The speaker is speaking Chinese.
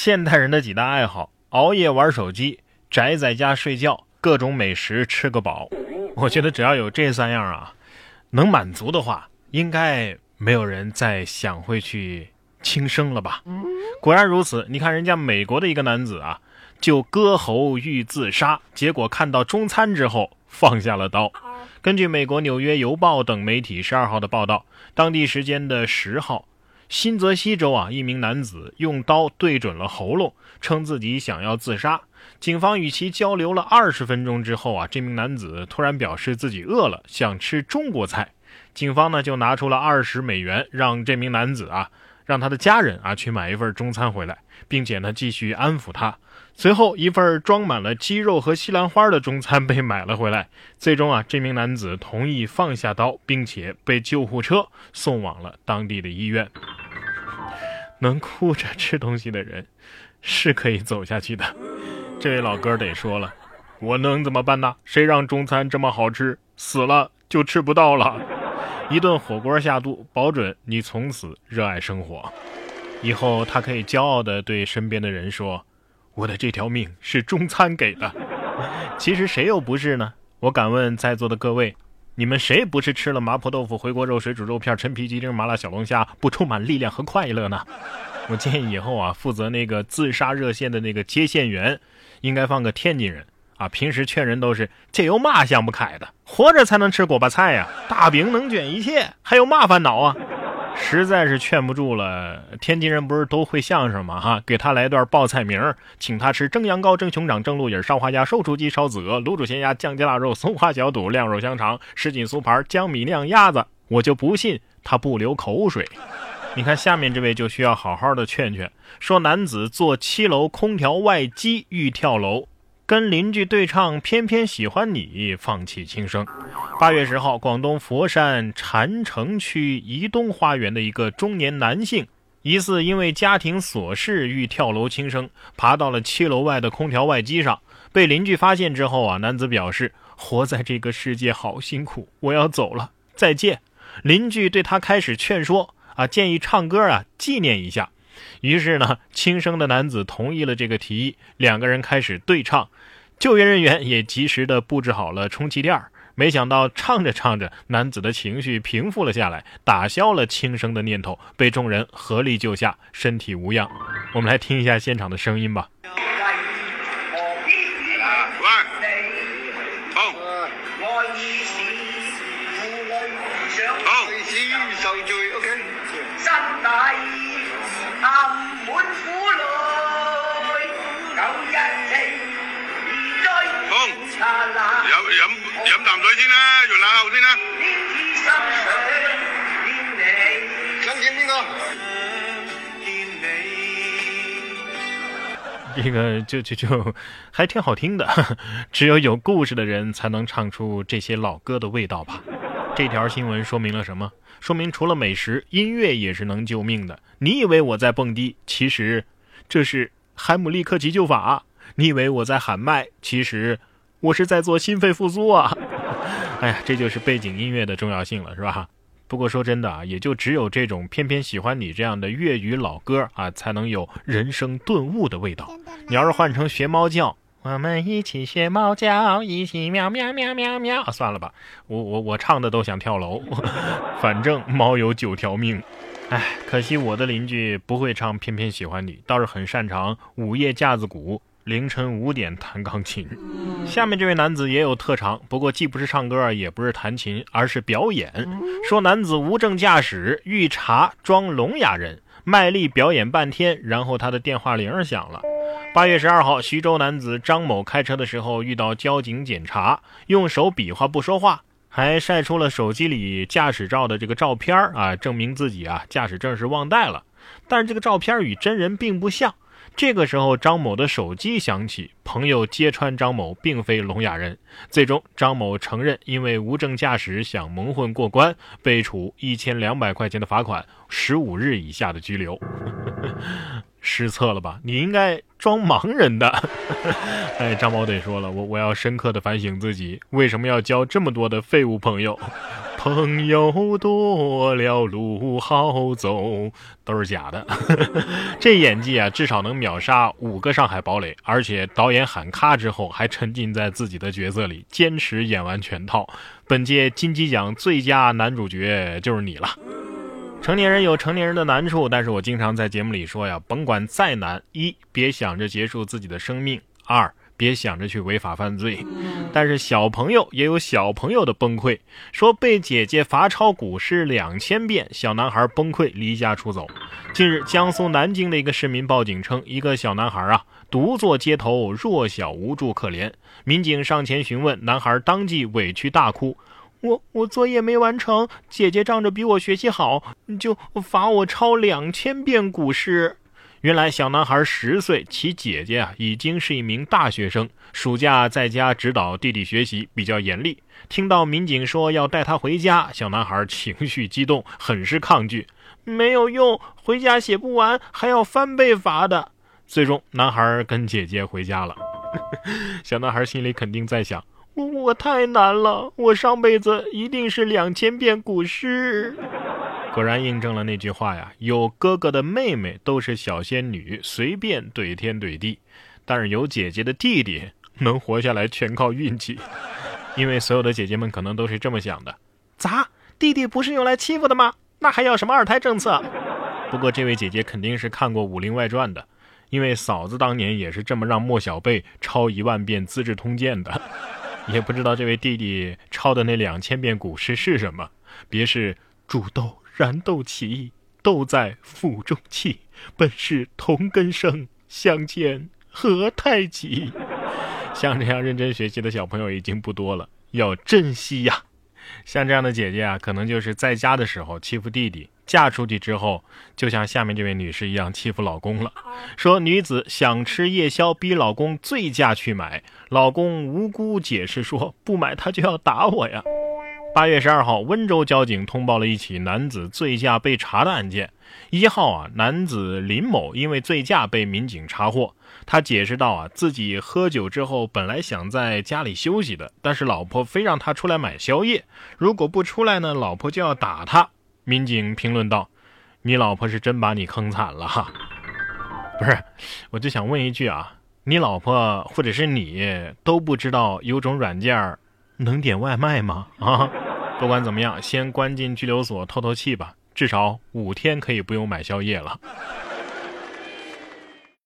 现代人的几大爱好：熬夜玩手机、宅在家睡觉、各种美食吃个饱。我觉得只要有这三样啊，能满足的话，应该没有人再想会去轻生了吧？果然如此，你看人家美国的一个男子啊，就割喉欲自杀，结果看到中餐之后放下了刀。根据美国《纽约邮报》等媒体十二号的报道，当地时间的十号。新泽西州啊，一名男子用刀对准了喉咙，称自己想要自杀。警方与其交流了二十分钟之后啊，这名男子突然表示自己饿了，想吃中国菜。警方呢就拿出了二十美元，让这名男子啊，让他的家人啊去买一份中餐回来，并且呢继续安抚他。随后，一份装满了鸡肉和西兰花的中餐被买了回来。最终啊，这名男子同意放下刀，并且被救护车送往了当地的医院。能哭着吃东西的人，是可以走下去的。这位老哥得说了，我能怎么办呢？谁让中餐这么好吃，死了就吃不到了。一顿火锅下肚，保准你从此热爱生活。以后他可以骄傲地对身边的人说：“我的这条命是中餐给的。”其实谁又不是呢？我敢问在座的各位。你们谁不是吃了麻婆豆腐、回锅肉、水煮肉片、陈皮鸡丁、麻辣小龙虾不充满力量和快乐呢？我建议以后啊，负责那个自杀热线的那个接线员，应该放个天津人啊。平时劝人都是这有嘛想不开的，活着才能吃锅巴菜呀，大饼能卷一切，还有嘛烦恼啊？实在是劝不住了，天津人不是都会相声吗？哈，给他来段报菜名，请他吃蒸羊羔、蒸熊掌、蒸鹿尾、烧花鸭、瘦雏鸡、烧子鹅、卤煮咸鸭、酱鸡腊肉、松花小肚、晾肉香肠、什锦酥盘、江米酿鸭子。我就不信他不流口水。你看下面这位就需要好好的劝劝，说男子坐七楼空调外机欲跳楼。跟邻居对唱，偏偏喜欢你，放弃轻生。八月十号，广东佛山禅城区怡东花园的一个中年男性，疑似因为家庭琐事欲跳楼轻生，爬到了七楼外的空调外机上，被邻居发现之后啊，男子表示活在这个世界好辛苦，我要走了，再见。邻居对他开始劝说啊，建议唱歌啊，纪念一下。于是呢，轻生的男子同意了这个提议，两个人开始对唱，救援人员也及时的布置好了充气垫儿没想到唱着唱着，男子的情绪平复了下来，打消了轻生的念头，被众人合力救下，身体无恙。我们来听一下现场的声音吧。这个就就就还挺好听的，只有有故事的人才能唱出这些老歌的味道吧。这条新闻说明了什么？说明除了美食，音乐也是能救命的。你以为我在蹦迪，其实这是海姆立克急救法；你以为我在喊麦，其实。我是在做心肺复苏啊！哎呀，这就是背景音乐的重要性了，是吧？不过说真的啊，也就只有这种偏偏喜欢你这样的粤语老歌啊，才能有人生顿悟的味道。你要是换成学猫叫，我们一起学猫叫，一起喵喵喵喵喵。算了吧，我我我唱的都想跳楼。反正猫有九条命。哎，可惜我的邻居不会唱偏偏喜欢你，倒是很擅长午夜架子鼓。凌晨五点弹钢琴，下面这位男子也有特长，不过既不是唱歌，也不是弹琴，而是表演。说男子无证驾驶，遇查装聋哑人，卖力表演半天，然后他的电话铃儿响了。八月十二号，徐州男子张某开车的时候遇到交警检查，用手比划不说话，还晒出了手机里驾驶照的这个照片啊，证明自己啊驾驶证是忘带了。但是这个照片与真人并不像。这个时候，张某的手机响起，朋友揭穿张某并非聋哑人。最终，张某承认因为无证驾驶想蒙混过关，被处一千两百块钱的罚款，十五日以下的拘留。失策了吧？你应该装盲人的。哎，张某得说了，我我要深刻的反省自己，为什么要交这么多的废物朋友？朋友多了路好走，都是假的。这演技啊，至少能秒杀五个上海堡垒。而且导演喊咔之后，还沉浸在自己的角色里，坚持演完全套。本届金鸡奖最佳男主角就是你了。成年人有成年人的难处，但是我经常在节目里说呀，甭管再难，一别想着结束自己的生命，二。别想着去违法犯罪，但是小朋友也有小朋友的崩溃。说被姐姐罚抄古诗两千遍，小男孩崩溃离家出走。近日，江苏南京的一个市民报警称，一个小男孩啊独坐街头，弱小无助可怜。民警上前询问，男孩当即委屈大哭：“我我作业没完成，姐姐仗着比我学习好，就罚我抄两千遍古诗。”原来小男孩十岁，其姐姐啊已经是一名大学生，暑假在家指导弟弟学习，比较严厉。听到民警说要带他回家，小男孩情绪激动，很是抗拒。没有用，回家写不完还要翻倍罚的。最终，男孩跟姐姐回家了。小男孩心里肯定在想：我我太难了，我上辈子一定是两千遍古诗。果然印证了那句话呀，有哥哥的妹妹都是小仙女，随便怼天怼地；但是有姐姐的弟弟能活下来全靠运气。因为所有的姐姐们可能都是这么想的：咋，弟弟不是用来欺负的吗？那还要什么二胎政策？不过这位姐姐肯定是看过《武林外传》的，因为嫂子当年也是这么让莫小贝抄一万遍《资治通鉴》的。也不知道这位弟弟抄的那两千遍古诗是什么，别是煮豆。燃豆萁，豆在釜中泣。本是同根生，相煎何太急。像这样认真学习的小朋友已经不多了，要珍惜呀。像这样的姐姐啊，可能就是在家的时候欺负弟弟，嫁出去之后，就像下面这位女士一样欺负老公了。说女子想吃夜宵，逼老公醉驾去买，老公无辜解释说不买他就要打我呀。八月十二号，温州交警通报了一起男子醉驾被查的案件。一号啊，男子林某因为醉驾被民警查获。他解释道啊，自己喝酒之后本来想在家里休息的，但是老婆非让他出来买宵夜，如果不出来呢，老婆就要打他。民警评论道：“你老婆是真把你坑惨了哈。”不是，我就想问一句啊，你老婆或者是你都不知道有种软件能点外卖吗？啊？不管怎么样，先关进拘留所透透气吧，至少五天可以不用买宵夜了。